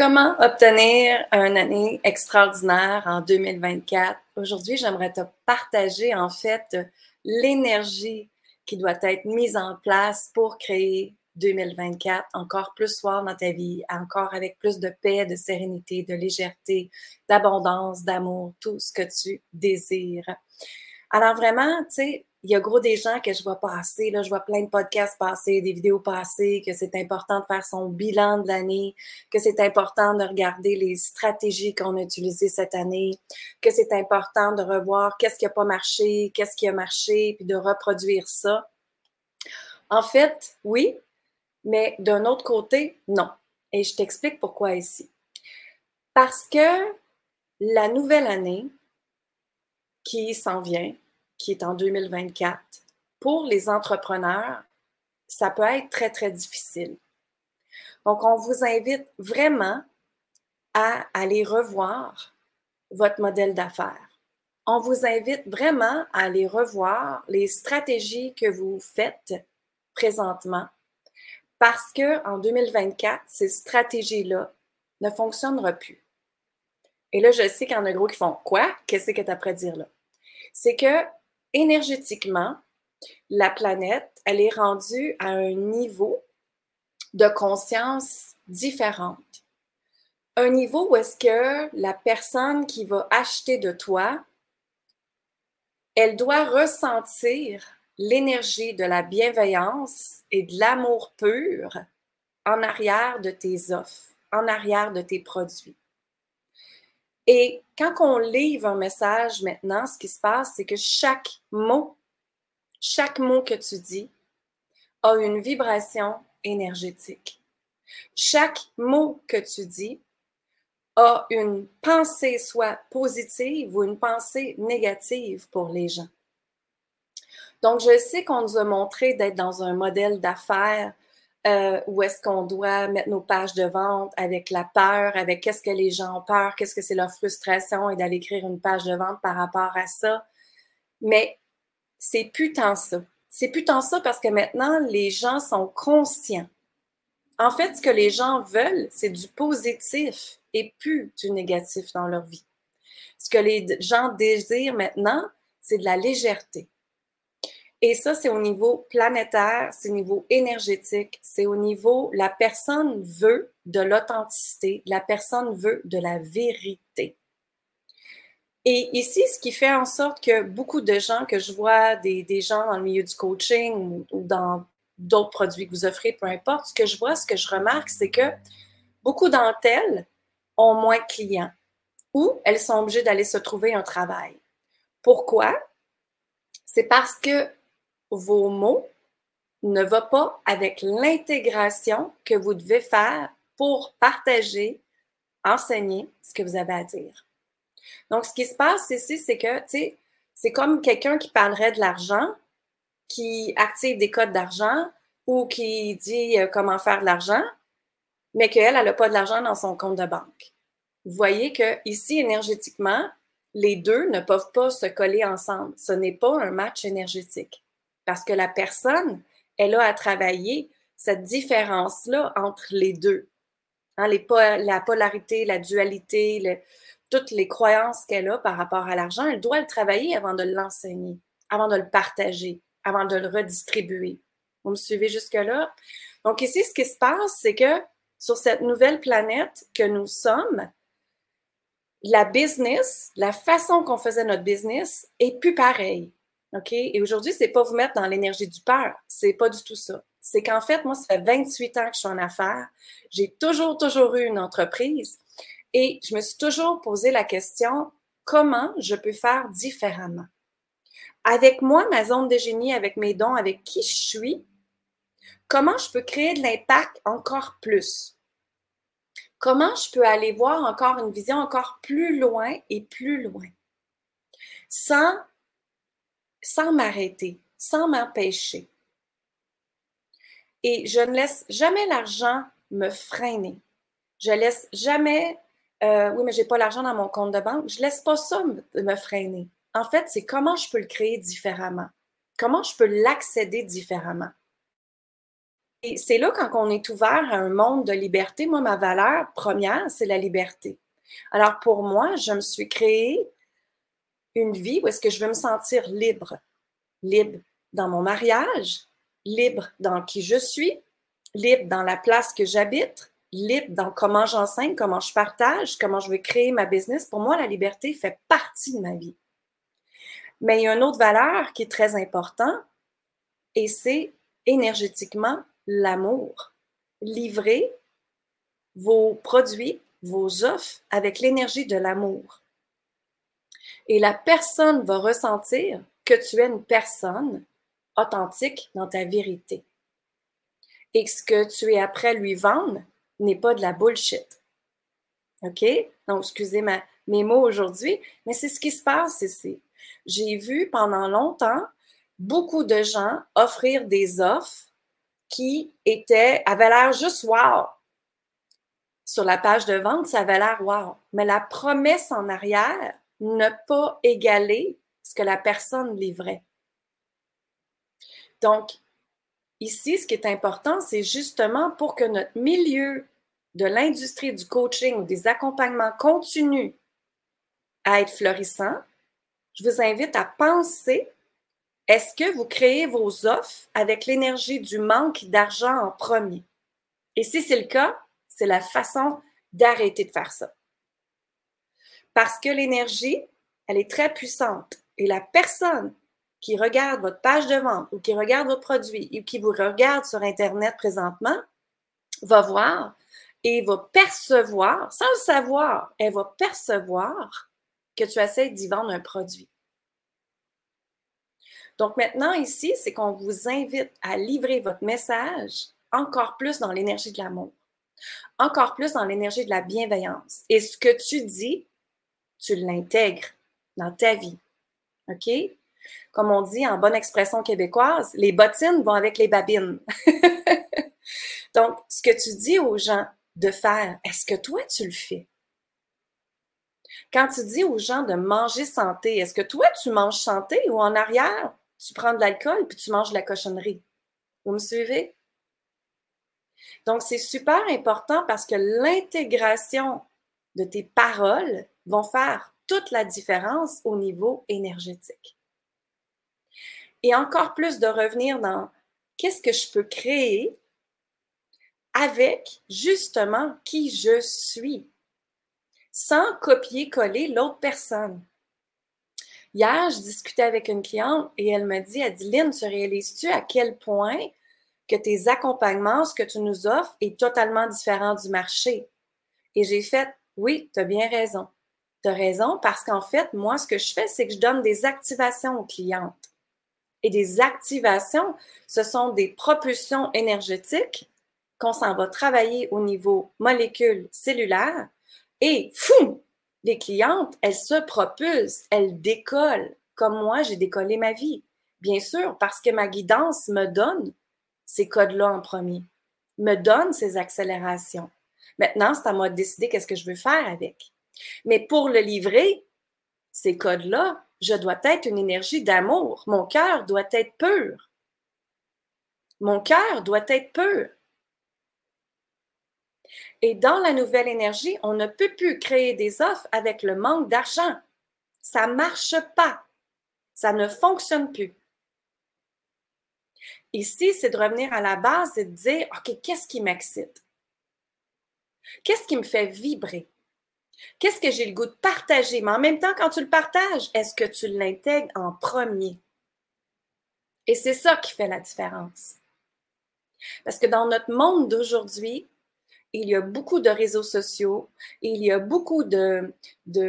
Comment obtenir une année extraordinaire en 2024? Aujourd'hui, j'aimerais te partager en fait l'énergie qui doit être mise en place pour créer 2024 encore plus soir dans ta vie, encore avec plus de paix, de sérénité, de légèreté, d'abondance, d'amour, tout ce que tu désires. Alors vraiment, tu sais, il y a gros des gens que je vois passer, là, je vois plein de podcasts passer, des vidéos passer, que c'est important de faire son bilan de l'année, que c'est important de regarder les stratégies qu'on a utilisées cette année, que c'est important de revoir qu'est-ce qui n'a pas marché, qu'est-ce qui a marché, puis de reproduire ça. En fait, oui, mais d'un autre côté, non. Et je t'explique pourquoi ici. Parce que la nouvelle année qui s'en vient, qui est en 2024, pour les entrepreneurs, ça peut être très, très difficile. Donc, on vous invite vraiment à aller revoir votre modèle d'affaires. On vous invite vraiment à aller revoir les stratégies que vous faites présentement parce qu'en 2024, ces stratégies-là ne fonctionneront plus. Et là, je sais qu'il y en a gros qui font Quoi? Qu'est-ce que tu as à dire là? C'est que énergétiquement, la planète, elle est rendue à un niveau de conscience différente. Un niveau où est-ce que la personne qui va acheter de toi, elle doit ressentir l'énergie de la bienveillance et de l'amour pur en arrière de tes offres, en arrière de tes produits. Et quand on livre un message maintenant, ce qui se passe, c'est que chaque mot, chaque mot que tu dis a une vibration énergétique. Chaque mot que tu dis a une pensée soit positive ou une pensée négative pour les gens. Donc, je sais qu'on nous a montré d'être dans un modèle d'affaires euh, où est-ce qu'on doit mettre nos pages de vente avec la peur, avec qu'est-ce que les gens ont peur, qu'est-ce que c'est leur frustration et d'aller écrire une page de vente par rapport à ça. Mais c'est plus tant ça. C'est plus tant ça parce que maintenant, les gens sont conscients. En fait, ce que les gens veulent, c'est du positif et plus du négatif dans leur vie. Ce que les gens désirent maintenant, c'est de la légèreté. Et ça, c'est au niveau planétaire, c'est au niveau énergétique, c'est au niveau, la personne veut de l'authenticité, la personne veut de la vérité. Et ici, ce qui fait en sorte que beaucoup de gens que je vois, des, gens dans le milieu du coaching ou, dans d'autres produits que vous offrez, peu importe, ce que je vois, ce que je remarque, c'est que beaucoup d'entre elles ont moins de clients ou elles sont obligées d'aller se trouver un travail. Pourquoi? C'est parce que vos mots ne va pas avec l'intégration que vous devez faire pour partager, enseigner ce que vous avez à dire. Donc, ce qui se passe ici, c'est que, tu sais, c'est comme quelqu'un qui parlerait de l'argent, qui active des codes d'argent ou qui dit euh, comment faire de l'argent, mais qu'elle, elle n'a pas de l'argent dans son compte de banque. Vous voyez que ici, énergétiquement, les deux ne peuvent pas se coller ensemble. Ce n'est pas un match énergétique. Parce que la personne, elle a à travailler cette différence-là entre les deux. Hein, la polarité, la dualité, toutes les croyances qu'elle a par rapport à l'argent, elle doit le travailler avant de l'enseigner, avant de le partager, avant de le redistribuer. Vous me suivez jusque-là? Donc ici, ce qui se passe, c'est que sur cette nouvelle planète que nous sommes, la business, la façon qu'on faisait notre business est plus pareille. OK? Et aujourd'hui, c'est pas vous mettre dans l'énergie du peur. C'est pas du tout ça. C'est qu'en fait, moi, ça fait 28 ans que je suis en affaires. J'ai toujours, toujours eu une entreprise et je me suis toujours posé la question comment je peux faire différemment? Avec moi, ma zone de génie, avec mes dons, avec qui je suis, comment je peux créer de l'impact encore plus? Comment je peux aller voir encore une vision encore plus loin et plus loin? Sans sans m'arrêter, sans m'empêcher. Et je ne laisse jamais l'argent me freiner. Je laisse jamais, euh, oui, mais j'ai pas l'argent dans mon compte de banque. Je laisse pas ça me, freiner. En fait, c'est comment je peux le créer différemment? Comment je peux l'accéder différemment? Et c'est là quand on est ouvert à un monde de liberté. Moi, ma valeur première, c'est la liberté. Alors pour moi, je me suis créé une vie où est-ce que je veux me sentir libre. Libre dans mon mariage, libre dans qui je suis, libre dans la place que j'habite, libre dans comment j'enseigne, comment je partage, comment je veux créer ma business. Pour moi, la liberté fait partie de ma vie. Mais il y a une autre valeur qui est très importante et c'est énergétiquement l'amour. Livrer vos produits, vos offres avec l'énergie de l'amour. Et la personne va ressentir que tu es une personne authentique dans ta vérité. Et que ce que tu es après lui vendre n'est pas de la bullshit. OK? Donc, excusez mes mots aujourd'hui, mais c'est ce qui se passe ici. J'ai vu pendant longtemps beaucoup de gens offrir des offres qui étaient, avaient l'air juste wow. Sur la page de vente, ça avait l'air wow. Mais la promesse en arrière n'a pas égalé ce que la personne livrait. Donc, ici, ce qui est important, c'est justement pour que notre milieu de l'industrie du coaching ou des accompagnements continue à être florissant, je vous invite à penser est-ce que vous créez vos offres avec l'énergie du manque d'argent en premier? Et si c'est le cas, c'est la façon d'arrêter de faire ça. Parce que l'énergie, elle est très puissante. Et la personne qui regarde votre page de vente ou qui regarde votre produit ou qui vous regarde sur Internet présentement va voir et va percevoir, sans le savoir, elle va percevoir que tu essaies d'y vendre un produit. Donc maintenant, ici, c'est qu'on vous invite à livrer votre message encore plus dans l'énergie de l'amour, encore plus dans l'énergie de la bienveillance. Et ce que tu dis, tu l'intègres dans ta vie. OK? Comme on dit en bonne expression québécoise, les bottines vont avec les babines. Donc, ce que tu dis aux gens de faire, est-ce que toi, tu le fais? Quand tu dis aux gens de manger santé, est-ce que toi, tu manges santé ou en arrière, tu prends de l'alcool puis tu manges de la cochonnerie? Vous me suivez? Donc, c'est super important parce que l'intégration de tes paroles vont faire toute la différence au niveau énergétique. Et encore plus de revenir dans qu'est-ce que je peux créer avec justement qui je suis, sans copier-coller l'autre personne. Hier, je discutais avec une cliente et elle me dit, elle dit, Lynn, tu réalises-tu à quel point que tes accompagnements, ce que tu nous offres, est totalement différent du marché? Et j'ai fait, oui, tu as bien raison. Tu as raison parce qu'en fait, moi, ce que je fais, c'est que je donne des activations aux clientes. Et des activations, ce sont des propulsions énergétiques qu'on s'en va travailler au niveau molécule cellulaire et fou, les clientes, elles se propulsent, elles décollent, comme moi, j'ai décollé ma vie. Bien sûr, parce que ma guidance me donne ces codes-là en premier, me donne ces accélérations. Maintenant, c'est à moi de décider qu'est-ce que je veux faire avec. Mais pour le livrer, ces codes-là, je dois être une énergie d'amour. Mon cœur doit être pur. Mon cœur doit être pur. Et dans la nouvelle énergie, on ne peut plus créer des offres avec le manque d'argent. Ça ne marche pas. Ça ne fonctionne plus. Ici, c'est de revenir à la base et de dire, OK, qu'est-ce qui m'excite? Qu'est-ce qui me fait vibrer? Qu'est-ce que j'ai le goût de partager? Mais en même temps, quand tu le partages, est-ce que tu l'intègres en premier? Et c'est ça qui fait la différence. Parce que dans notre monde d'aujourd'hui, il y a beaucoup de réseaux sociaux, il y a beaucoup de,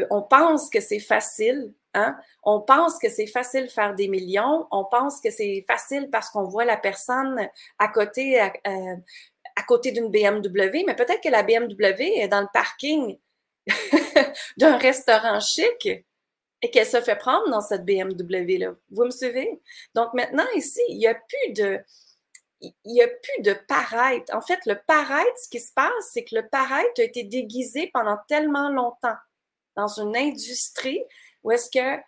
on pense que c'est facile, hein? On pense que c'est facile faire des millions, on pense que c'est facile parce qu'on voit la personne à côté, euh, à côté d'une BMW, mais peut-être que la BMW est dans le parking d'un restaurant chic et qu'elle se fait prendre dans cette BMW-là. Vous me suivez? Donc maintenant, ici, il n'y a plus de, il n'y a plus de paraître. En fait, le paraître, ce qui se passe, c'est que le paraître a été déguisé pendant tellement longtemps dans une industrie où est-ce que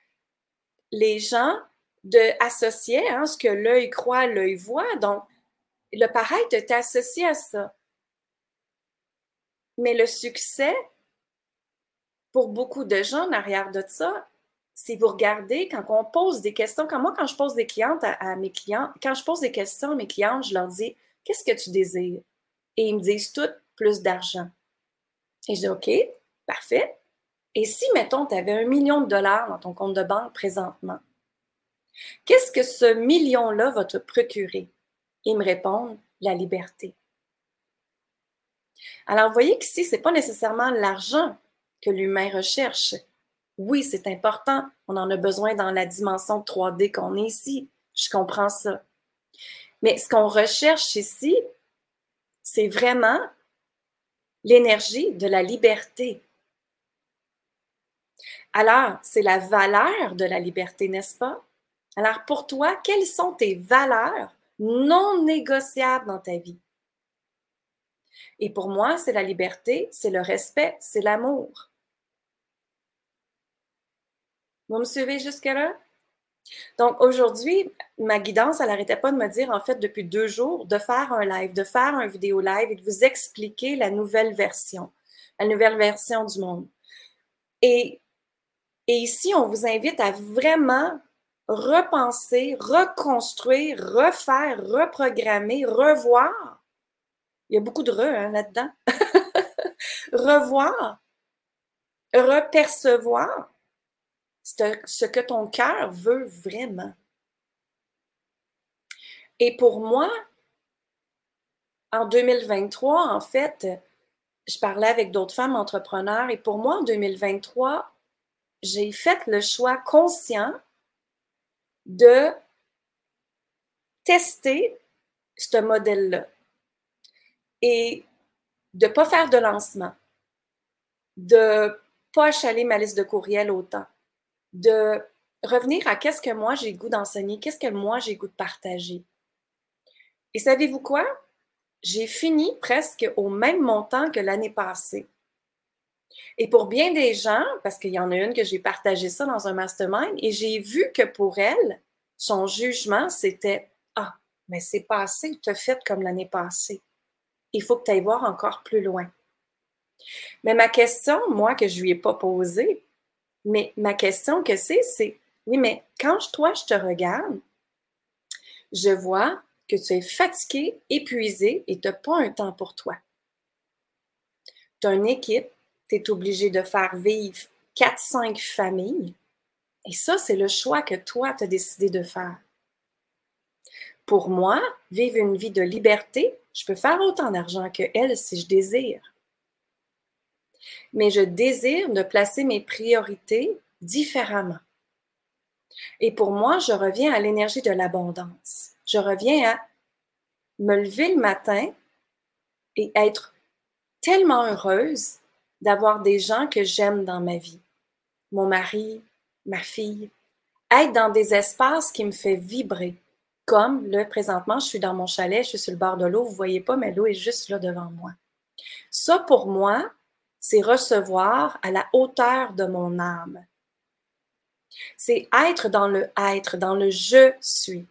les gens de, associaient hein, ce que l'œil croit, l'œil voit. Donc, le paraître t'es associé à ça. Mais le succès, pour beaucoup de gens en arrière de ça, c'est vous regardez quand on pose des questions. Quand moi, quand je pose des clientes à, mes clients, quand je pose des questions à mes clientes, je leur dis Qu'est-ce que tu désires? Et ils me disent toutes plus d'argent. Et je dis OK, parfait. Et si, mettons, tu avais un million de dollars dans ton compte de banque présentement, qu'est-ce que ce million-là va te procurer? Ils me répondent la liberté. Alors, vous voyez qu'ici, ce n'est pas nécessairement l'argent que l'humain recherche. Oui, c'est important. On en a besoin dans la dimension 3D qu'on est ici. Je comprends ça. Mais ce qu'on recherche ici, c'est vraiment l'énergie de la liberté. Alors, c'est la valeur de la liberté, n'est-ce pas? Alors, pour toi, quelles sont tes valeurs non négociables dans ta vie? Et pour moi, c'est la liberté, c'est le respect, c'est l'amour. Vous me suivez jusque-là? Donc aujourd'hui, ma guidance, elle n'arrêtait pas de me dire, en fait, depuis deux jours, de faire un live, de faire un vidéo live et de vous expliquer la nouvelle version, la nouvelle version du monde. Et, et ici, on vous invite à vraiment repenser, reconstruire, refaire, reprogrammer, revoir. Il y a beaucoup de re hein, là-dedans. revoir, repercevoir ce que ton cœur veut vraiment. Et pour moi, en 2023, en fait, je parlais avec d'autres femmes entrepreneurs et pour moi, en 2023, j'ai fait le choix conscient de tester ce modèle-là et de ne pas faire de lancement, de ne pas achaler ma liste de courriels autant, de revenir à qu'est-ce que moi j'ai goût d'enseigner, qu'est-ce que moi j'ai goût de partager. Et savez-vous quoi? J'ai fini presque au même montant que l'année passée. Et pour bien des gens, parce qu'il y en a une que j'ai partagé ça dans un mastermind, et j'ai vu que pour elle, son jugement, c'était Ah, mais c'est passé, tu as fait comme l'année passée. Il faut que tu ailles voir encore plus loin. Mais ma question, moi, que je ne lui ai pas posée, mais ma question que c'est, c'est oui, mais quand toi, je te regarde, je vois que tu es fatigué, épuisé et tu n'as pas un temps pour toi. Tu as une équipe, tu es obligé de faire vivre 4-5 familles. Et ça, c'est le choix que toi, tu as décidé de faire. Pour moi, vivre une vie de liberté, je peux faire autant d'argent que elle si je désire mais je désire de placer mes priorités différemment. Et pour moi, je reviens à l'énergie de l'abondance. Je reviens à me lever le matin et être tellement heureuse d'avoir des gens que j'aime dans ma vie. Mon mari, ma fille. Être dans des espaces qui me fait vibrer. Comme le présentement, je suis dans mon chalet, je suis sur le bord de l'eau, vous voyez pas, mais l'eau est juste là devant moi. Ça, pour moi, c'est recevoir à la hauteur de mon âme. C'est être dans le être, dans le je suis.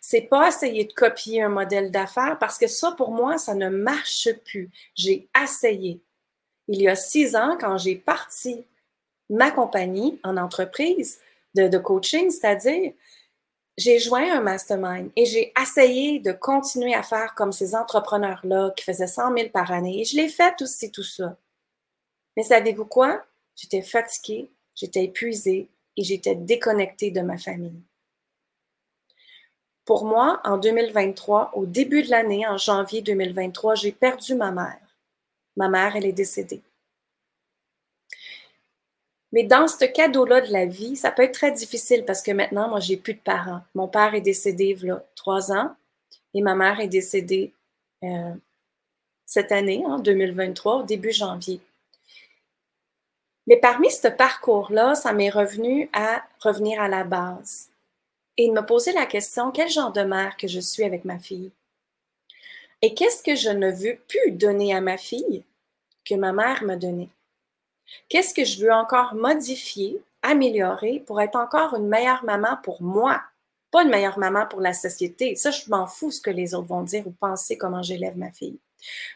C'est pas essayer de copier un modèle d'affaires parce que ça, pour moi, ça ne marche plus. J'ai essayé. Il y a six ans, quand j'ai parti ma compagnie en entreprise de, de coaching, c'est-à-dire j'ai joint un mastermind et j'ai essayé de continuer à faire comme ces entrepreneurs-là qui faisaient 100 000 par année. Et je l'ai fait aussi, tout ça. Mais savez-vous quoi? J'étais fatiguée, j'étais épuisée et j'étais déconnectée de ma famille. Pour moi, en 2023, au début de l'année, en janvier 2023, j'ai perdu ma mère. Ma mère, elle est décédée. Mais dans ce cadeau-là de la vie, ça peut être très difficile parce que maintenant, moi, j'ai plus de parents. Mon père est décédé il y a trois ans et ma mère est décédée euh, cette année, en 2023, au début janvier. Mais parmi ce parcours-là, ça m'est revenu à revenir à la base et de me poser la question, quel genre de mère que je suis avec ma fille? Et qu'est-ce que je ne veux plus donner à ma fille que ma mère m'a donné? Qu'est-ce que je veux encore modifier, améliorer pour être encore une meilleure maman pour moi pas une meilleure maman pour la société? Ça, je m'en fous ce que les autres vont dire ou penser comment j'élève ma fille.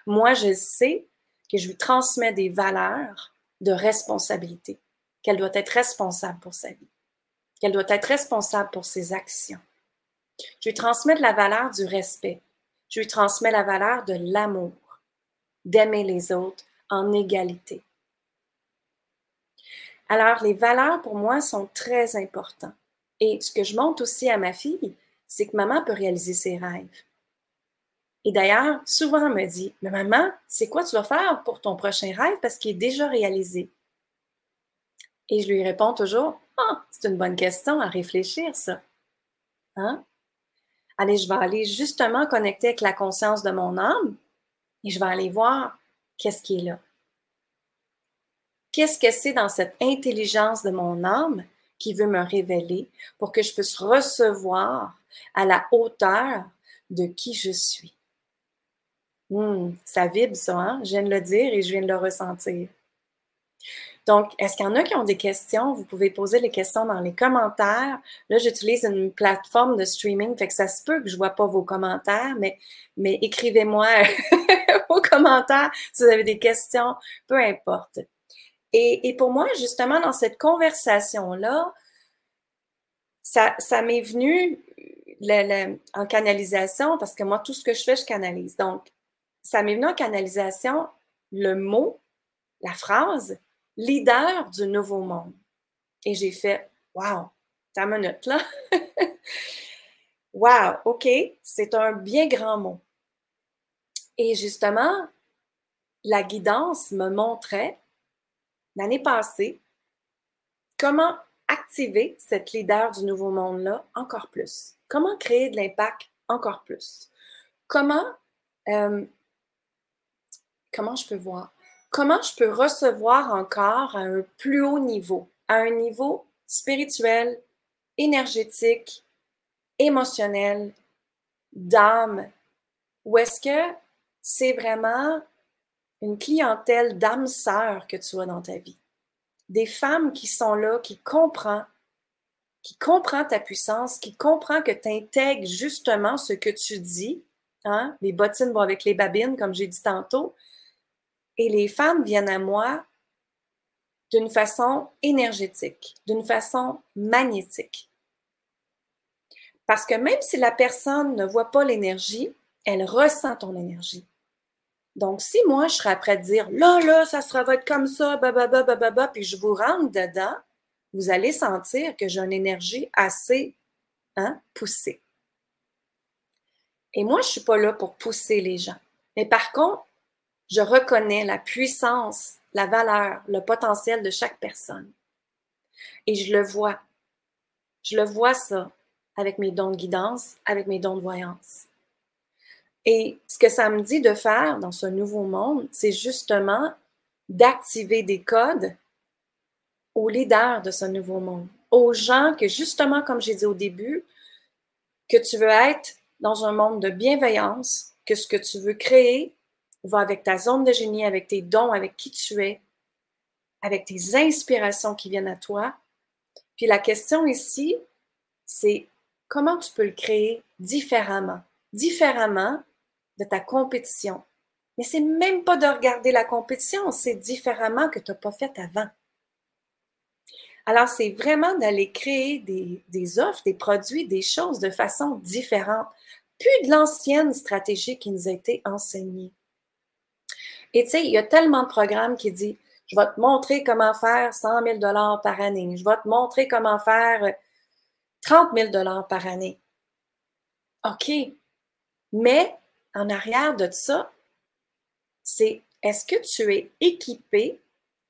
Moi, je sais que je lui transmets des valeurs de responsabilité, qu'elle doit être responsable pour sa vie, qu'elle doit être responsable pour ses actions. Je lui transmets de la valeur du respect. Je lui transmets la valeur de l'amour, d'aimer les autres en égalité. Alors, les valeurs pour moi sont très importantes. Et ce que je montre aussi à ma fille, c'est que maman peut réaliser ses rêves. Et d'ailleurs, souvent, elle me dit, mais maman, c'est quoi tu vas faire pour ton prochain rêve parce qu'il est déjà réalisé? Et je lui réponds toujours, ah, c'est une bonne question à réfléchir, ça. Hein? Allez, je vais aller justement connecter avec la conscience de mon âme et je vais aller voir qu'est-ce qui est là. Qu'est-ce que c'est dans cette intelligence de mon âme qui veut me révéler pour que je puisse recevoir à la hauteur de qui je suis? Hmm, ça vibre ça, hein? je viens de le dire et je viens de le ressentir. Donc, est-ce qu'il y en a qui ont des questions? Vous pouvez poser les questions dans les commentaires. Là, j'utilise une plateforme de streaming, fait que ça se peut que je ne vois pas vos commentaires, mais, mais écrivez-moi vos commentaires si vous avez des questions, peu importe. Et, pour moi, justement, dans cette conversation-là, ça, m'est venu en canalisation, parce que moi, tout ce que je fais, je canalise. Donc, ça m'est venu en canalisation le mot, la phrase, leader du nouveau monde. Et j'ai fait, wow, ta minute là. wow, OK, c'est un bien grand mot. Et justement, la guidance me montrait l'année passée, comment activer cette leader du nouveau monde-là encore plus? Comment créer de l'impact encore plus? Comment, euh, comment je peux voir? Comment je peux recevoir encore à un plus haut niveau, à un niveau spirituel, énergétique, émotionnel, d'âme? Ou est-ce que c'est vraiment une clientèle d'âmes sœurs que tu as dans ta vie. Des femmes qui sont là, qui comprennent, qui comprend ta puissance, qui comprend que tu intègres justement ce que tu dis. Hein? Les bottines vont avec les babines, comme j'ai dit tantôt. Et les femmes viennent à moi d'une façon énergétique, d'une façon magnétique. Parce que même si la personne ne voit pas l'énergie, elle ressent ton énergie. Donc, si moi, je serais prêt à dire, là, là, ça sera, va être comme ça, bababa, puis je vous rentre dedans, vous allez sentir que j'ai une énergie assez hein, poussée. Et moi, je ne suis pas là pour pousser les gens. Mais par contre, je reconnais la puissance, la valeur, le potentiel de chaque personne. Et je le vois. Je le vois ça avec mes dons de guidance, avec mes dons de voyance. Et ce que ça me dit de faire dans ce nouveau monde, c'est justement d'activer des codes aux leaders de ce nouveau monde, aux gens que justement, comme j'ai dit au début, que tu veux être dans un monde de bienveillance, que ce que tu veux créer va avec ta zone de génie, avec tes dons, avec qui tu es, avec tes inspirations qui viennent à toi. Puis la question ici, c'est comment tu peux le créer différemment? Différemment de ta compétition. Mais c'est même pas de regarder la compétition, c'est différemment que tu n'as pas fait avant. Alors, c'est vraiment d'aller créer des, des, offres, des produits, des choses de façon différente, plus de l'ancienne stratégie qui nous a été enseignée. Et tu sais, il y a tellement de programmes qui disent Je vais te montrer comment faire 100 000 par année, je vais te montrer comment faire 30 000 par année. OK, mais en arrière de ça, c'est est-ce que tu es équipé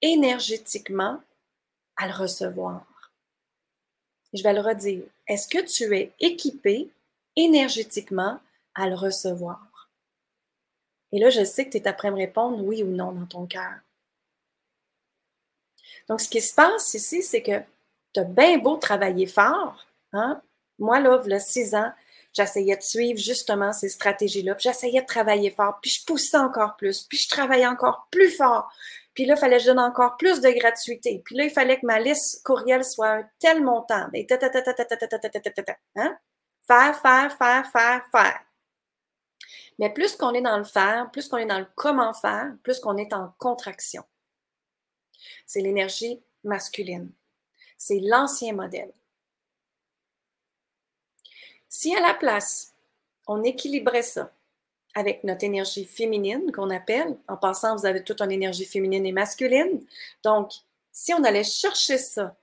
énergétiquement à le recevoir? Je vais le redire. Est-ce que tu es équipé énergétiquement à le recevoir? Et là, je sais que tu es après me répondre oui ou non dans ton cœur. Donc, ce qui se passe ici, c'est que tu as bien beau travailler fort. Hein? Moi, là, il y six ans, J'essayais de suivre justement ces stratégies-là. Puis j'essayais de travailler fort. Puis je poussais encore plus. Puis je travaillais encore plus fort. Puis là, il fallait que je donne encore plus de gratuité. Puis là, il fallait que ma liste courriel soit un tel montant. Hein? Faire, faire, faire, faire, faire. Mais plus qu'on est dans le faire, plus qu'on est dans le comment faire, plus qu'on est en contraction. C'est l'énergie masculine. C'est l'ancien modèle. Si à la place, on équilibrait ça avec notre énergie féminine qu'on appelle, en passant, vous avez toute une énergie féminine et masculine. Donc, si on allait chercher ça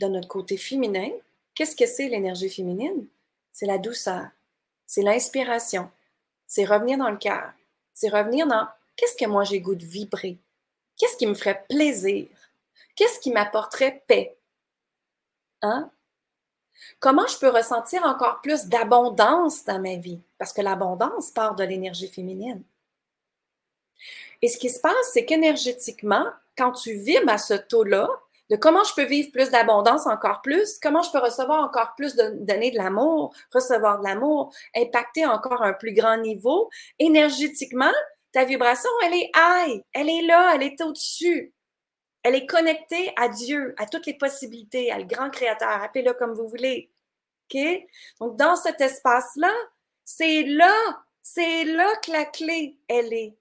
dans notre côté féminin, qu'est-ce que c'est l'énergie féminine? C'est la douceur, c'est l'inspiration, c'est revenir dans le cœur, c'est revenir dans qu'est-ce que moi j'ai goût de vibrer, qu'est-ce qui me ferait plaisir, qu'est-ce qui m'apporterait paix? Hein? Comment je peux ressentir encore plus d'abondance dans ma vie? Parce que l'abondance part de l'énergie féminine. Et ce qui se passe, c'est qu'énergétiquement, quand tu vibres à ce taux-là, de comment je peux vivre plus d'abondance encore plus, comment je peux recevoir encore plus de donner de l'amour, recevoir de l'amour, impacter encore un plus grand niveau, énergétiquement, ta vibration, elle est high, elle est là, elle est au-dessus. Elle est connectée à Dieu, à toutes les possibilités, à le grand créateur, appelez-le comme vous voulez. OK? Donc, dans cet espace-là, c'est là, c'est là que la clé, elle est.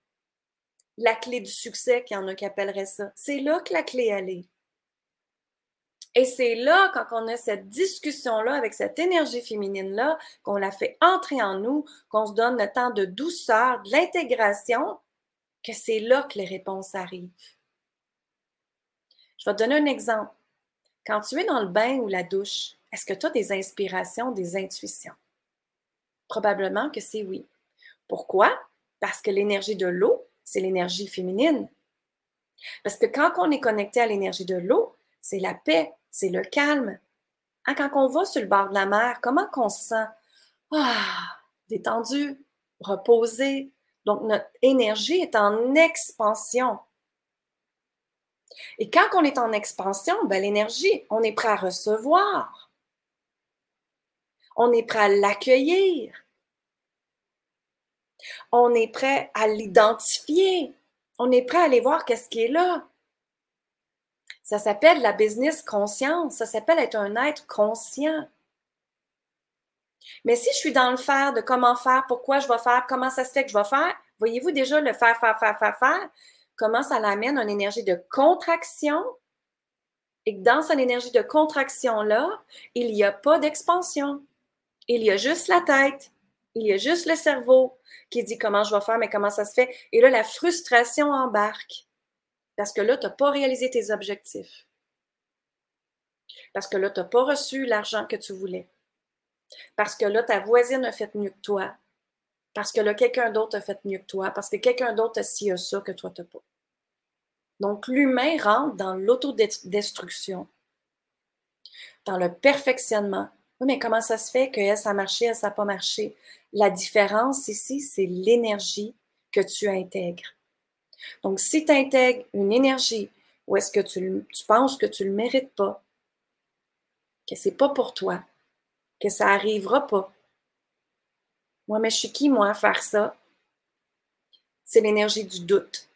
La clé du succès, qu'il y en a qui appelleraient ça. C'est là que la clé, elle est. Et c'est là, quand on a cette discussion-là avec cette énergie féminine-là, qu'on la fait entrer en nous, qu'on se donne le temps de douceur, de l'intégration, que c'est là que les réponses arrivent. Je vais te donner un exemple. Quand tu es dans le bain ou la douche, est-ce que tu as des inspirations, des intuitions? Probablement que c'est oui. Pourquoi? Parce que l'énergie de l'eau, c'est l'énergie féminine. Parce que quand on est connecté à l'énergie de l'eau, c'est la paix, c'est le calme. Hein, quand on va sur le bord de la mer, comment qu'on se sent? Ah, détendu, reposé. Donc, notre énergie est en expansion. Et quand on est en expansion, ben, l'énergie, on est prêt à recevoir. On est prêt à l'accueillir. On est prêt à l'identifier. On est prêt à aller voir qu'est-ce qui est là. Ça s'appelle la business conscience. Ça s'appelle être un être conscient. Mais si je suis dans le faire de comment faire, pourquoi je vais faire, comment ça se fait que je vais faire, voyez-vous déjà le faire, faire, faire, faire, faire, comment ça l'amène une énergie de contraction et dans cette énergie de contraction-là, il n'y a pas d'expansion. Il y a juste la tête, il y a juste le cerveau qui dit comment je vais faire, mais comment ça se fait. Et là, la frustration embarque. Parce que là, tu n'as pas réalisé tes objectifs. Parce que là, tu n'as pas reçu l'argent que tu voulais. Parce que là, ta voisine a fait mieux que toi. Parce que là, quelqu'un d'autre a fait mieux que toi. Parce que quelqu'un d'autre a ci, a ça que toi, tu n'as pas. Donc, l'humain rentre dans l'autodestruction, dans le perfectionnement. Oui, mais comment ça se fait que ça a marché, ça n'a pas marché? La différence ici, c'est l'énergie que tu intègres. Donc, si tu intègres une énergie où est-ce que tu, tu, penses que tu ne le mérites pas, que ce n'est pas pour toi, que ça n'arrivera pas. Moi, mais je suis qui, moi, à faire ça? C'est l'énergie du doute.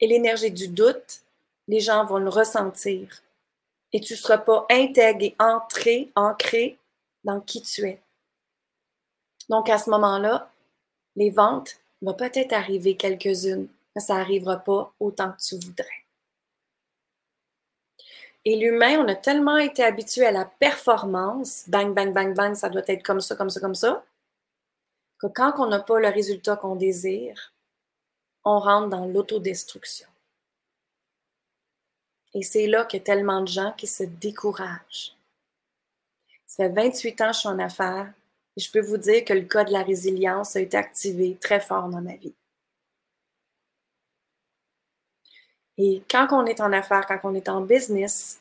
Et l'énergie du doute, les gens vont le ressentir. Et tu ne seras pas intègre et entré, ancré dans qui tu es. Donc, à ce moment-là, les ventes vont peut-être arriver quelques-unes, mais ça n'arrivera pas autant que tu voudrais. Et l'humain, on a tellement été habitué à la performance, bang, bang, bang, bang, ça doit être comme ça, comme ça, comme ça, que quand on n'a pas le résultat qu'on désire, on rentre dans l'autodestruction. Et c'est là qu'il y a tellement de gens qui se découragent. Ça fait 28 ans que je suis en affaires et je peux vous dire que le code de la résilience a été activé très fort dans ma vie. Et quand on est en affaires, quand on est en business,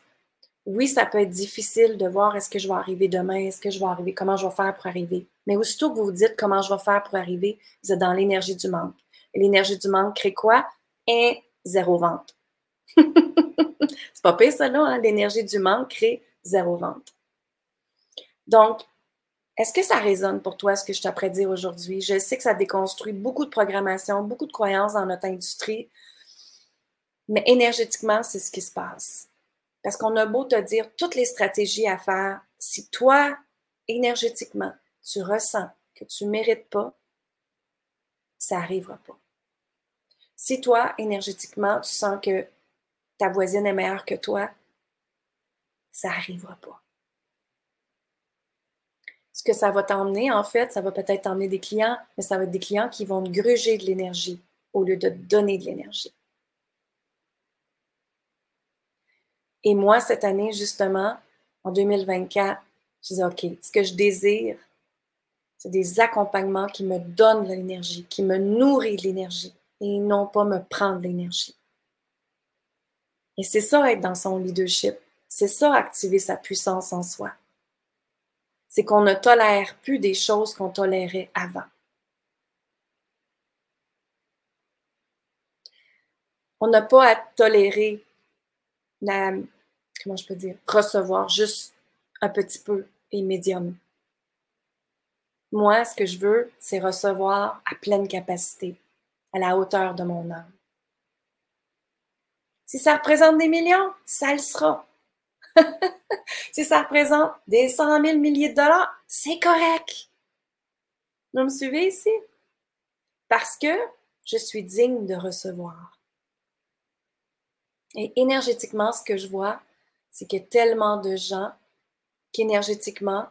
oui, ça peut être difficile de voir est-ce que je vais arriver demain, est-ce que je vais arriver, comment je vais faire pour arriver. Mais aussitôt que vous vous dites comment je vais faire pour arriver, vous êtes dans l'énergie du manque. L'énergie du manque crée quoi? Et zéro vente. c'est pas pire ça, là. Hein? L'énergie du manque crée zéro vente. Donc, est-ce que ça résonne pour toi, ce que je t'apprête dire aujourd'hui? Je sais que ça déconstruit beaucoup de programmation, beaucoup de croyances dans notre industrie, mais énergétiquement, c'est ce qui se passe. Parce qu'on a beau te dire toutes les stratégies à faire, si toi, énergétiquement, tu ressens que tu ne mérites pas, ça n'arrivera pas. Si toi, énergétiquement, tu sens que ta voisine est meilleure que toi, ça n'arrivera pas. Ce que ça va t'emmener, en fait, ça va peut-être t'emmener des clients, mais ça va être des clients qui vont te gruger de l'énergie au lieu de te donner de l'énergie. Et moi, cette année, justement, en 2024, je disais, OK, ce que je désire, c'est des accompagnements qui me donnent de l'énergie, qui me nourrissent de l'énergie et non pas me prendre l'énergie. Et c'est ça être dans son leadership. C'est ça activer sa puissance en soi. C'est qu'on ne tolère plus des choses qu'on tolérait avant. On n'a pas à tolérer la, comment je peux dire, recevoir juste un petit peu et médium. Moi, ce que je veux, c'est recevoir à pleine capacité, à la hauteur de mon âme. Si ça représente des millions, ça le sera. si ça représente des cent mille milliers de dollars, c'est correct. Vous me suivez ici? Parce que je suis digne de recevoir. Et énergétiquement, ce que je vois, c'est qu'il y a tellement de gens qui énergétiquement,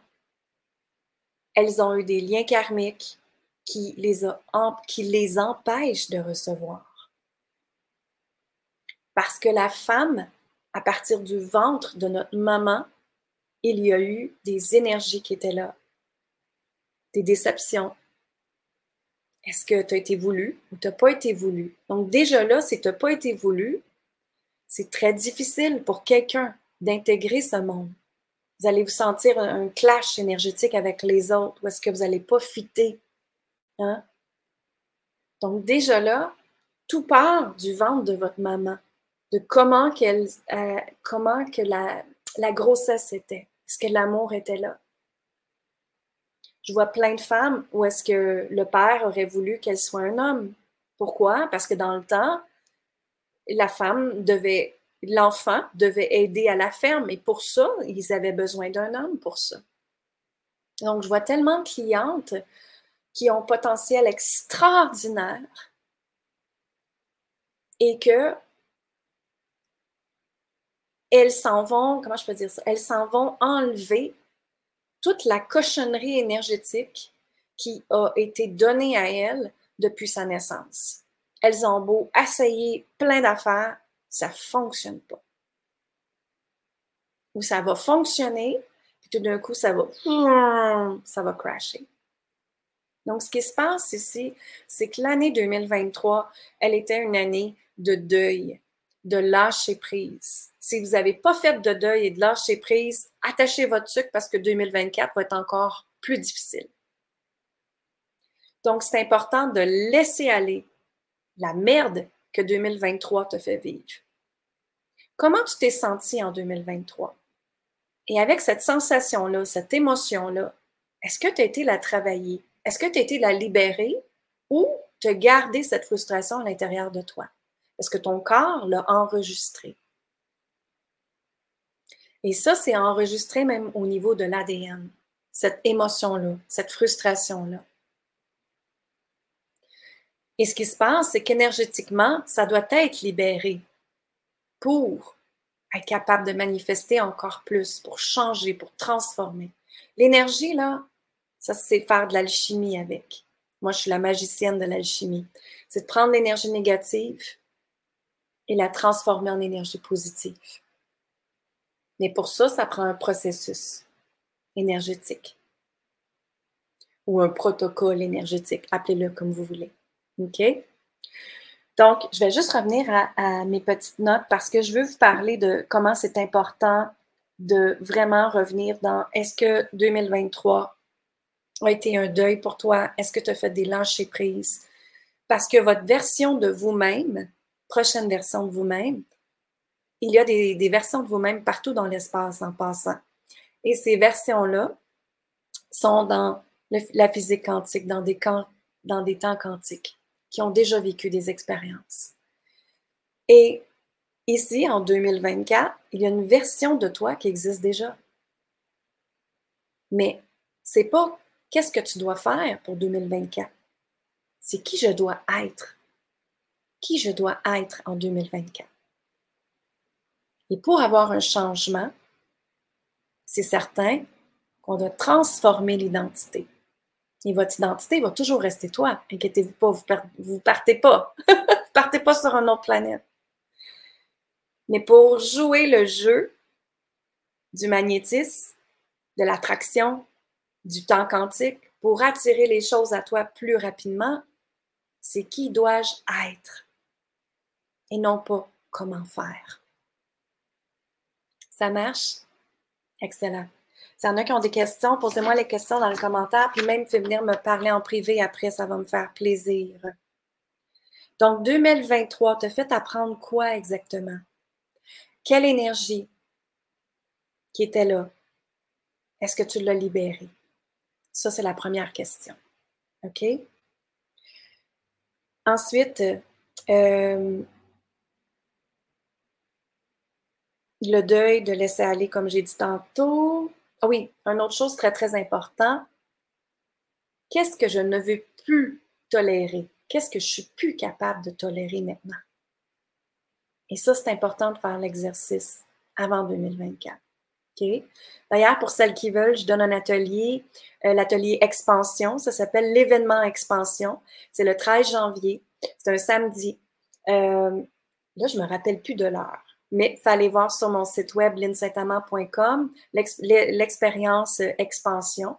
elles ont eu des liens karmiques qui les, qui les empêchent de recevoir. Parce que la femme, à partir du ventre de notre maman, il y a eu des énergies qui étaient là, des déceptions. Est-ce que tu as été voulu ou tu n'as pas été voulu? Donc déjà là, si tu n'as pas été voulu, c'est très difficile pour quelqu'un d'intégrer ce monde. Vous allez vous sentir un clash énergétique avec les autres ou est-ce que vous n'allez pas fitter. Hein? Donc déjà là, tout part du ventre de votre maman, de comment, qu'elle, euh, comment que la, la grossesse était. Est-ce que l'amour était là? Je vois plein de femmes où est-ce que le père aurait voulu qu'elle soit un homme. Pourquoi? Parce que dans le temps, la femme devait l'enfant devait aider à la ferme et pour ça, ils avaient besoin d'un homme pour ça. Donc, je vois tellement de clientes qui ont un potentiel extraordinaire et que elles s'en vont, comment je peux dire ça, elles s'en vont enlever toute la cochonnerie énergétique qui a été donnée à elles depuis sa naissance. Elles ont beau essayer plein d'affaires, ça ne fonctionne pas. Ou ça va fonctionner, puis tout d'un coup, ça va, ça va crasher. Donc, ce qui se passe ici, c'est que l'année 2023, elle était une année de deuil, de lâcher prise. Si vous n'avez pas fait de deuil et de lâcher prise, attachez votre sucre parce que 2024 va être encore plus difficile. Donc, c'est important de laisser aller la merde que 2023 te fait vivre. Comment tu t'es senti en 2023? Et avec cette sensation-là, cette émotion-là, est-ce que tu as été la travailler? Est-ce que tu as été la libérer ou te garder cette frustration à l'intérieur de toi? Est-ce que ton corps l'a enregistré? Et ça, c'est enregistré même au niveau de l'ADN, cette émotion-là, cette frustration-là. Et ce qui se passe, c'est qu'énergétiquement, ça doit être libéré pour être capable de manifester encore plus, pour changer, pour transformer. L'énergie, là, ça, c'est faire de l'alchimie avec. Moi, je suis la magicienne de l'alchimie. C'est de prendre l'énergie négative et la transformer en énergie positive. Mais pour ça, ça prend un processus énergétique ou un protocole énergétique, appelez-le comme vous voulez. OK? Donc, je vais juste revenir à, mes petites notes parce que je veux vous parler de comment c'est important de vraiment revenir dans est-ce que 2023 a été un deuil pour toi? Est-ce que tu as fait des lâcher prises? Parce que votre version de vous-même, prochaine version de vous-même, il y a des, des versions de vous-même partout dans l'espace en passant. Et ces versions-là sont dans la physique quantique, dans des, dans des temps quantiques qui ont déjà vécu des expériences. Et ici, en 2024, il y a une version de toi qui existe déjà. Mais c'est pas qu'est-ce que tu dois faire pour 2024. C'est qui je dois être. Qui je dois être en 2024. Et pour avoir un changement, c'est certain qu'on doit transformer l'identité. Et votre identité va toujours rester toi. Inquiétez-vous pas, vous, ne partez pas. vous partez pas sur une autre planète. Mais pour jouer le jeu du magnétisme, de l'attraction, du temps quantique, pour attirer les choses à toi plus rapidement, c'est qui dois-je être? Et non pas comment faire. Ça marche? Excellent. S'il y en a qui ont des questions, posez-moi les questions dans les commentaires, puis même faites venir me parler en privé après, ça va me faire plaisir. Donc, 2023, te fait apprendre quoi exactement? Quelle énergie qui était là? Est-ce que tu l'as libérée? Ça, c'est la première question. OK? Ensuite, euh, le deuil de laisser aller, comme j'ai dit tantôt. Ah oui, une autre chose très, très important. Qu'est-ce que je ne veux plus tolérer? Qu'est-ce que je suis plus capable de tolérer maintenant? Et ça, c'est important de faire l'exercice avant 2024. D'ailleurs, pour celles qui veulent, je donne un atelier, euh, l'atelier Expansion. Ça s'appelle l'événement Expansion. C'est le 13 janvier. C'est un samedi. Euh, là, je me rappelle plus de l'heure mais il fallait voir sur mon site web linsaintamant.com l'expérience euh, expansion.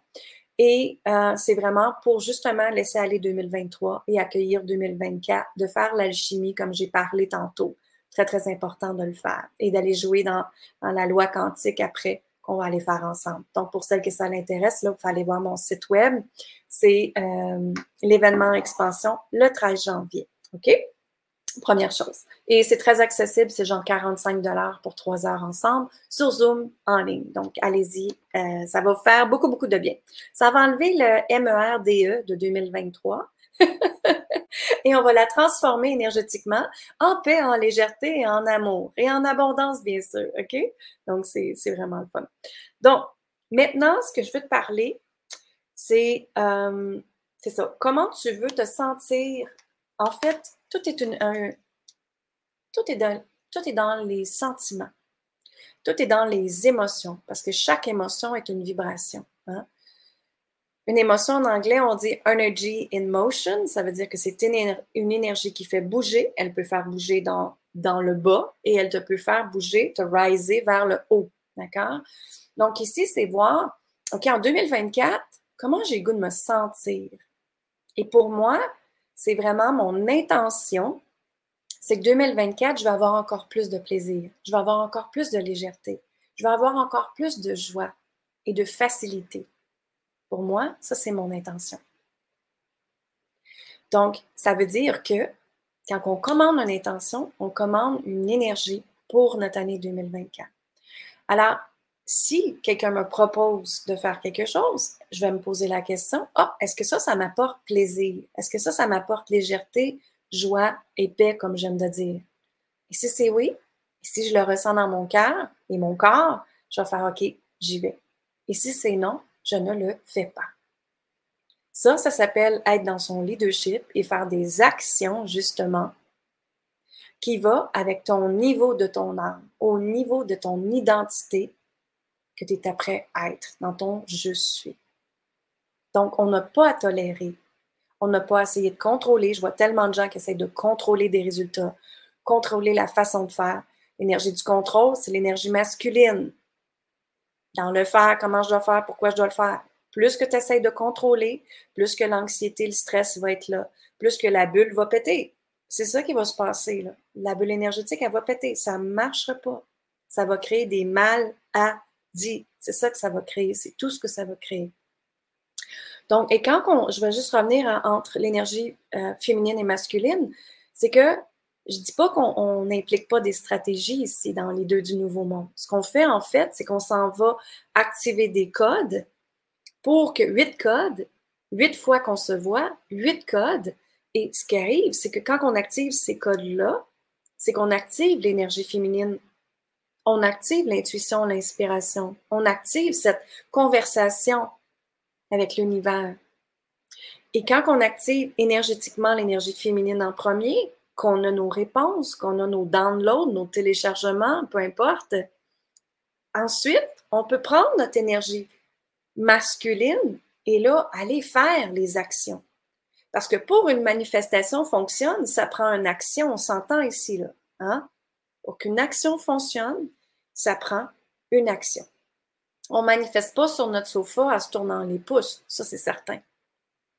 Et euh, c'est vraiment pour justement laisser aller 2023 et accueillir 2024, de faire l'alchimie comme j'ai parlé tantôt. Très, très important de le faire et d'aller jouer dans, la loi quantique après qu'on va aller faire ensemble. Donc, pour celles que ça l'intéresse, là, il faut aller voir mon site web. C'est euh, l'événement expansion le 13 janvier. OK? Première chose. Et c'est très accessible, c'est genre 45 dollars pour trois heures ensemble sur Zoom en ligne. Donc, allez-y, euh, ça va faire beaucoup, beaucoup de bien. Ça va enlever le MERDE e de 2023 et on va la transformer énergétiquement en paix, en légèreté et en amour et en abondance, bien sûr. OK? Donc, c'est vraiment le fun. Donc, maintenant, ce que je veux te parler, c'est euh, ça. Comment tu veux te sentir en fait, tout est, dans, les sentiments. Tout est dans les émotions, parce que chaque émotion est une vibration. Hein. Une émotion en anglais, on dit energy in motion. Ça veut dire que c'est une, énergie qui fait bouger. Elle peut faire bouger dans, dans le bas et elle te peut faire bouger, te riser vers le haut. D'accord? Donc ici, c'est voir, OK, en 2024, comment j'ai le goût de me sentir? Et pour moi, c'est vraiment mon intention, c'est que 2024, je vais avoir encore plus de plaisir, je vais avoir encore plus de légèreté, je vais avoir encore plus de joie et de facilité. Pour moi, ça, c'est mon intention. Donc, ça veut dire que quand on commande une intention, on commande une énergie pour notre année 2024. Alors, si quelqu'un me propose de faire quelque chose, je vais me poser la question, ah, est-ce que ça, ça m'apporte plaisir? Est-ce que ça, ça m'apporte légèreté, joie et paix, comme j'aime de dire? Et si c'est oui, si je le ressens dans mon cœur et mon corps, je vais faire OK, j'y vais. Et si c'est non, je ne le fais pas. Ça, ça s'appelle être dans son leadership et faire des actions, justement, qui va avec ton niveau de ton âme, au niveau de ton identité que tu es après être, dans ton je suis. Donc, on n'a pas à tolérer. On n'a pas à essayer de contrôler. Je vois tellement de gens qui essayent de contrôler des résultats, contrôler la façon de faire. L'énergie du contrôle, c'est l'énergie masculine. Dans le faire, comment je dois faire, pourquoi je dois le faire. Plus que tu essaies de contrôler, plus que l'anxiété, le stress va être là, plus que la bulle va péter. C'est ça qui va se passer. La bulle énergétique, elle va péter. Ça ne marchera pas. Ça va créer des mal à dit. C'est ça que ça va créer, c'est tout ce que ça va créer. Donc, et quand on, je vais juste revenir entre l'énergie euh, féminine et masculine, c'est que je dis pas qu'on n'implique pas des stratégies ici dans les deux du Nouveau Monde. Ce qu'on fait, en fait, c'est qu'on s'en va activer des codes pour que huit codes, huit fois qu'on se voit, huit codes. Et ce qui arrive, c'est que quand on active ces codes-là, c'est qu'on active l'énergie féminine on active l'intuition, l'inspiration. On active cette conversation avec l'univers. Et quand on active énergétiquement l'énergie féminine en premier, qu'on a nos réponses, qu'on a nos downloads, nos téléchargements, peu importe, ensuite, on peut prendre notre énergie masculine et là, aller faire les actions. Parce que pour une manifestation fonctionne, ça prend une action, on s'entend ici, là. Hein? Pour qu'une action fonctionne, ça prend une action. On ne manifeste pas sur notre sofa en se tournant les pouces, ça c'est certain.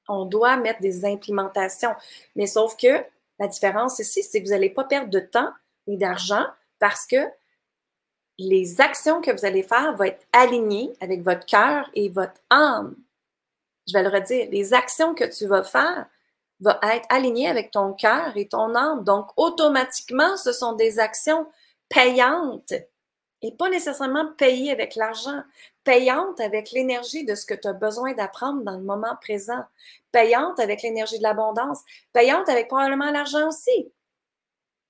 On doit mettre des implémentations. Mais sauf que la différence ici, c'est que vous n'allez pas perdre de temps et d'argent parce que les actions que vous allez faire vont être alignées avec votre cœur et votre âme. Je vais le redire, les actions que tu vas faire vont être alignées avec ton cœur et ton âme. Donc, automatiquement, ce sont des actions payantes et pas nécessairement payées avec l'argent, payantes avec l'énergie de ce que tu as besoin d'apprendre dans le moment présent, payantes avec l'énergie de l'abondance, payantes avec probablement l'argent aussi.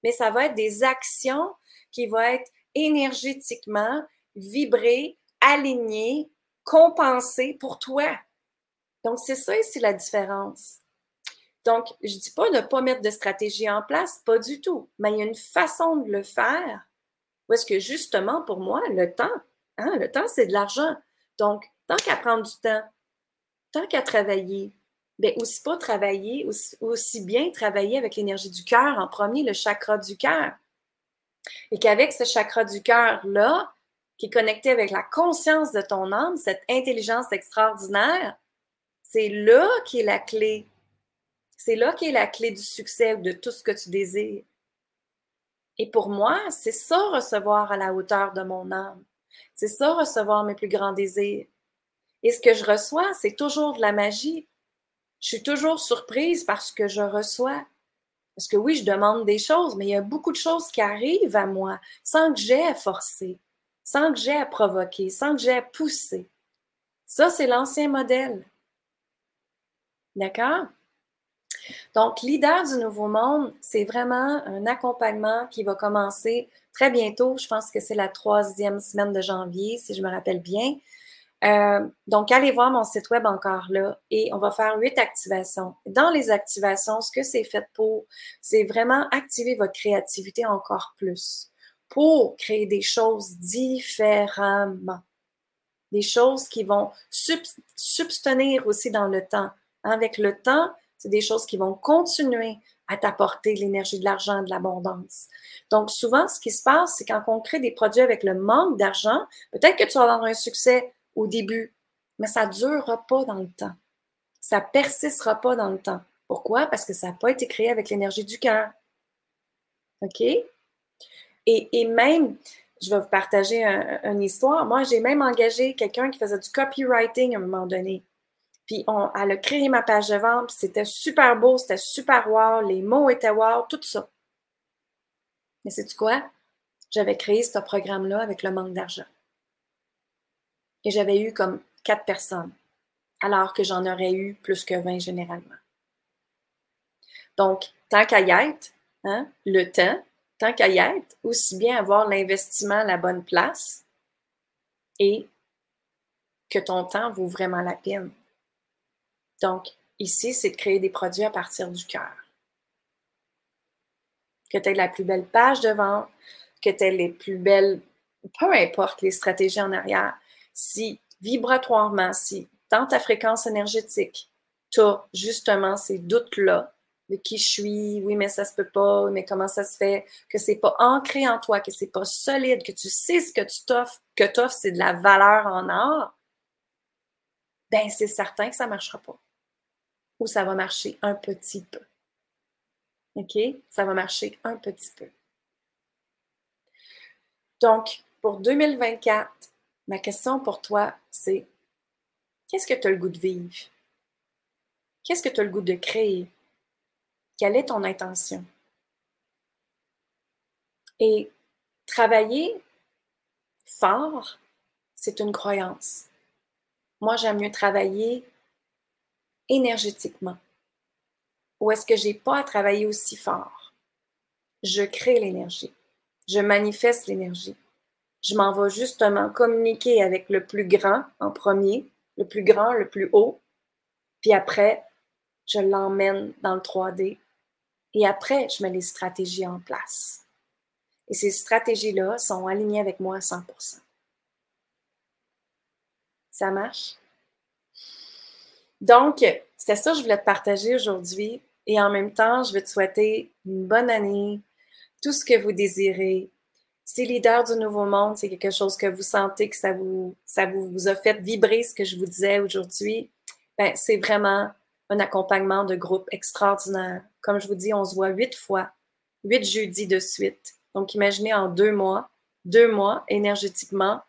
Mais ça va être des actions qui vont être énergétiquement vibrées, alignées, compensées pour toi. Donc, c'est ça ici la différence. Donc, je ne dis pas ne pas mettre de stratégie en place, pas du tout, mais il y a une façon de le faire est-ce que justement, pour moi, le temps, hein, le temps, c'est de l'argent. Donc, tant qu'à prendre du temps, tant qu'à travailler, bien aussi pas travailler, aussi, bien travailler avec l'énergie du cœur en premier, le chakra du cœur. Et qu'avec ce chakra du cœur-là, qui est connecté avec la conscience de ton âme, cette intelligence extraordinaire, c'est là qui est la clé. C'est là qui est la clé du succès ou de tout ce que tu désires. Et pour moi, c'est ça recevoir à la hauteur de mon âme. C'est ça recevoir mes plus grands désirs. Et ce que je reçois, c'est toujours de la magie. Je suis toujours surprise par ce que je reçois. Parce que oui, je demande des choses, mais il y a beaucoup de choses qui arrivent à moi sans que j'ai à forcer, sans que j'ai à provoquer, sans que j'ai à pousser. Ça, c'est l'ancien modèle. D'accord? Donc, leader du nouveau monde, c'est vraiment un accompagnement qui va commencer très bientôt. Je pense que c'est la troisième semaine de janvier, si je me rappelle bien. Euh, donc, allez voir mon site web encore là et on va faire huit activations. Dans les activations, ce que c'est fait pour, c'est vraiment activer votre créativité encore plus pour créer des choses différemment. Des choses qui vont substenir aussi dans le temps. Avec le temps, des choses qui vont continuer à t'apporter l'énergie de l'argent, de l'abondance. Donc, souvent, ce qui se passe, c'est quand on crée des produits avec le manque d'argent, peut-être que tu vas avoir un succès au début, mais ça ne durera pas dans le temps. Ça persistera pas dans le temps. Pourquoi? Parce que ça n'a pas été créé avec l'énergie du cœur. OK? Et, même, je vais vous partager une histoire. Moi, j'ai même engagé quelqu'un qui faisait du copywriting à un moment donné. Puis on, elle a créé ma page de vente, c'était super beau, c'était super wow, les mots étaient wow, tout ça. Mais c'est quoi? J'avais créé ce programme-là avec le manque d'argent. Et j'avais eu comme quatre personnes, alors que j'en aurais eu plus que 20 généralement. Donc, tant qu'à y être, hein, le temps, tant qu'à y être, aussi bien avoir l'investissement à la bonne place et que ton temps vaut vraiment la peine. Donc, ici, c'est de créer des produits à partir du cœur. Que tu aies la plus belle page de vente, que tu aies les plus belles, peu importe les stratégies en arrière, si vibratoirement, si dans ta fréquence énergétique, tu as justement ces doutes-là de qui je suis, oui, mais ça se peut pas, mais comment ça se fait, que c'est pas ancré en toi, que c'est pas solide, que tu sais ce que tu t'offres, que tu offres, c'est de la valeur en or, ben c'est certain que ça marchera pas ou ça va marcher un petit peu. OK? Ça va marcher un petit peu. Donc, pour 2024, ma question pour toi, c'est qu'est-ce que tu as le goût de vivre? Qu'est-ce que tu as le goût de créer? Quelle est ton intention? Et travailler fort, c'est une croyance. Moi, j'aime mieux travailler énergétiquement? Ou est-ce que je n'ai pas à travailler aussi fort? Je crée l'énergie. Je manifeste l'énergie. Je m'en vais justement communiquer avec le plus grand en premier, le plus grand, le plus haut. Puis après, je l'emmène dans le 3D. Et après, je mets les stratégies en place. Et ces stratégies-là sont alignées avec moi à 100%. Ça marche? Donc, c'était ça que je voulais te partager aujourd'hui. Et en même temps, je veux te souhaiter une bonne année, tout ce que vous désirez. Si leader du nouveau monde, c'est quelque chose que vous sentez que ça vous, ça vous, a fait vibrer ce que je vous disais aujourd'hui, ben, c'est vraiment un accompagnement de groupe extraordinaire. Comme je vous dis, on se voit huit fois, huit jeudis de suite. Donc, imaginez en deux mois, deux mois énergétiquement,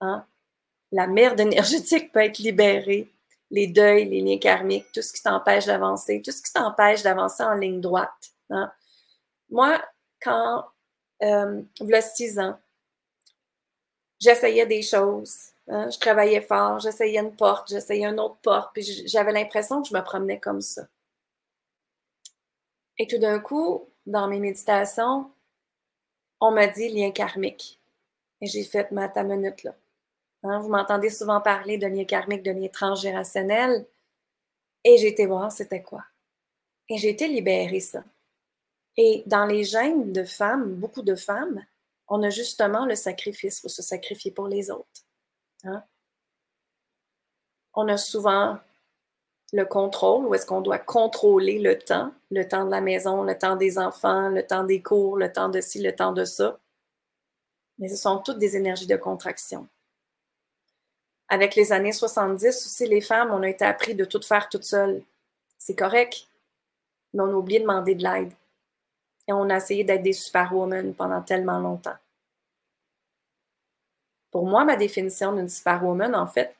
hein, la merde énergétique peut être libérée les deuils, les liens karmiques, tout ce qui t'empêche d'avancer, tout ce qui t'empêche d'avancer en ligne droite. Hein. Moi, quand, euh, il six ans, j'essayais des choses, hein, je travaillais fort, j'essayais une porte, j'essayais une autre porte, puis j'avais l'impression que je me promenais comme ça. Et tout d'un coup, dans mes méditations, on m'a dit lien karmique. Et j'ai fait ma ta minute là. Hein, vous m'entendez souvent parler de lien karmique, de lien transgénérationnel. Et j'ai été voir c'était quoi. Et j'ai été libérée ça. Et dans les gènes de femmes, beaucoup de femmes, on a justement le sacrifice, il faut se sacrifier pour les autres. Hein. On a souvent le contrôle, où est-ce qu'on doit contrôler le temps, le temps de la maison, le temps des enfants, le temps des cours, le temps de ci, le temps de ça. Mais ce sont toutes des énergies de contraction. Avec les années 70 aussi, les femmes, on a été appris de tout faire toute seule. C'est correct, mais on a oublié de demander de l'aide. Et on a essayé d'être des superwomen pendant tellement longtemps. Pour moi, ma définition d'une superwoman, en fait,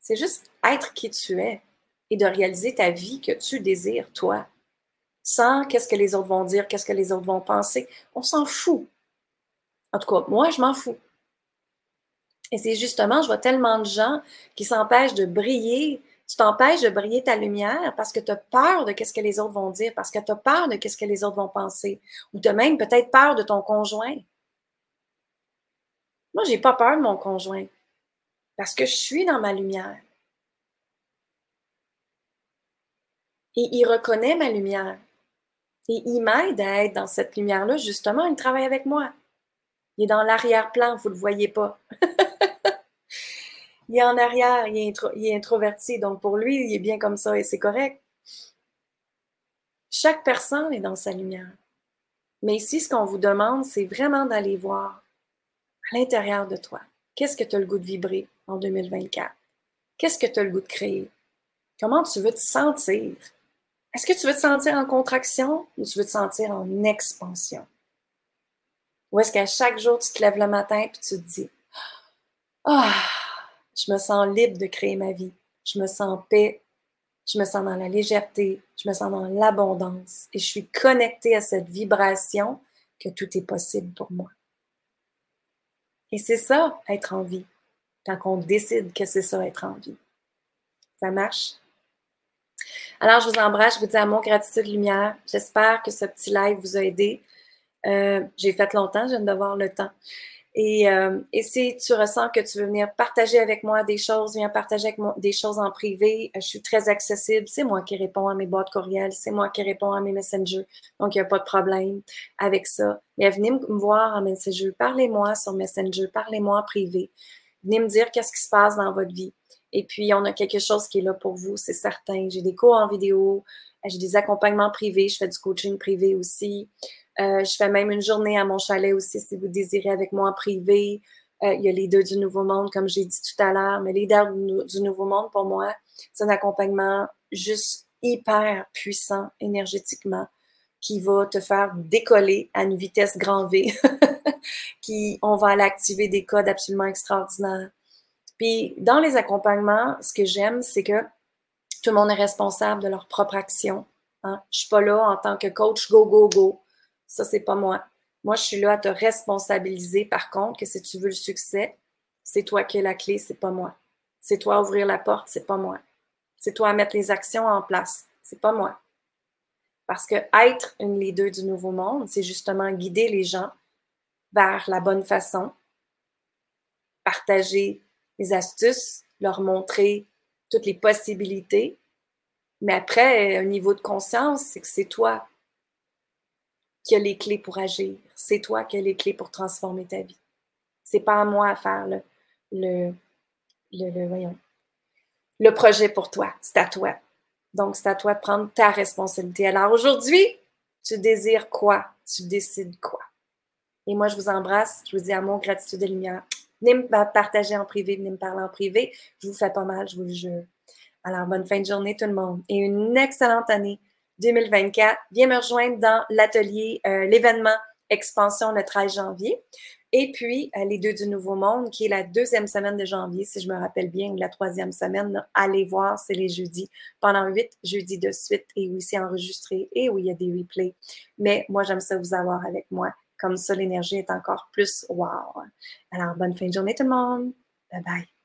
c'est juste être qui tu es et de réaliser ta vie que tu désires, toi. Sans qu'est-ce que les autres vont dire, qu'est-ce que les autres vont penser. On s'en fout. En tout cas, moi, je m'en fous. Et c'est justement, je vois tellement de gens qui s'empêchent de briller. Tu t'empêches de briller ta lumière parce que tu as peur de ce que les autres vont dire, parce que tu as peur de ce que les autres vont penser, ou tu as même peut-être peur de ton conjoint. Moi, j'ai pas peur de mon conjoint parce que je suis dans ma lumière. Et il reconnaît ma lumière. Et il m'aide à être dans cette lumière-là. Justement, il travaille avec moi. Il est dans l'arrière-plan, vous ne le voyez pas. il est en arrière, il est, introverti, donc pour lui, il est bien comme ça et c'est correct. Chaque personne est dans sa lumière. Mais ici, ce qu'on vous demande, c'est vraiment d'aller voir à l'intérieur de toi. Qu'est-ce que tu as le goût de vibrer en 2024? Qu'est-ce que tu as le goût de créer? Comment tu veux te sentir? Est-ce que tu veux te sentir en contraction ou tu veux te sentir en expansion? Ou est-ce qu'à chaque jour, tu te lèves le matin et tu te dis Ah, je me sens libre de créer ma vie. Je me sens en paix. Je me sens dans la légèreté. Je me sens dans l'abondance. Et je suis connectée à cette vibration que tout est possible pour moi. Et c'est ça, être en vie. Quand on décide que c'est ça, être en vie. Ça marche? Alors, je vous embrasse, je vous dis amour, gratitude, lumière. J'espère que ce petit live vous a aidé. Euh, j'ai fait longtemps, je viens d'avoir le temps. Euh, et, si tu ressens que tu veux venir partager avec moi des choses, viens partager avec moi des choses en privé. Euh, je suis très accessible. C'est moi qui réponds à mes boîtes courriels. C'est moi qui réponds à mes messengers. Donc, il n'y a pas de problème avec ça. Mais venez me voir en messenger. Parlez-moi sur Messenger. Parlez-moi en privé. Venez me dire qu'est-ce qui se passe dans votre vie. Et puis, on a quelque chose qui est là pour vous, c'est certain. J'ai des cours en vidéo. J'ai des accompagnements privés. Je fais du coaching privé aussi. Euh, je fais même une journée à mon chalet aussi si vous désirez avec moi en privé. Euh, il y a les deux du Nouveau Monde, comme j'ai dit tout à l'heure, mais les deux du Nouveau Monde, pour moi, c'est un accompagnement juste hyper puissant énergétiquement qui va te faire décoller à une vitesse grand V, qui on va aller activer des codes absolument extraordinaires. Puis dans les accompagnements, ce que j'aime, c'est que tout le monde est responsable de leur propre action. Hein? Je suis pas là en tant que coach go go go ça, c'est pas moi. Moi, je suis là à te responsabiliser, par contre, que si tu veux le succès, c'est toi qui as la clé, c'est pas moi. C'est toi à ouvrir la porte, c'est pas moi. C'est toi à mettre les actions en place, c'est pas moi. Parce que être une leader du nouveau monde, c'est justement guider les gens vers la bonne façon, partager les astuces, leur montrer toutes les possibilités. Mais après, un niveau de conscience, c'est que c'est toi qui as les clés pour agir. C'est toi qui as les clés pour transformer ta vie. C'est pas à moi à faire le, le, le, voyons, le projet pour toi. C'est à toi. Donc, c'est à toi de prendre ta responsabilité. Alors aujourd'hui, tu désires quoi? Tu décides quoi? Et moi, je vous embrasse. Je vous dis amour, gratitude et lumière. Venez me partager en privé, venez me parler en privé. Je vous fais pas mal, je vous le jure. Alors, bonne fin de journée tout le monde et une excellente année 2024. Viens me rejoindre dans l'atelier, euh, l'événement Expansion le 13 janvier. Et puis, euh, les deux du Nouveau Monde, qui est la deuxième semaine de janvier, si je me rappelle bien, ou la troisième semaine, allez voir, c'est les jeudis, pendant huit jeudis de suite, et oui, c'est enregistré, et oui, il y a des replays. Mais moi, j'aime ça vous avoir avec moi. Comme ça, l'énergie est encore plus wow. Alors, bonne fin de journée tout le monde. Bye bye.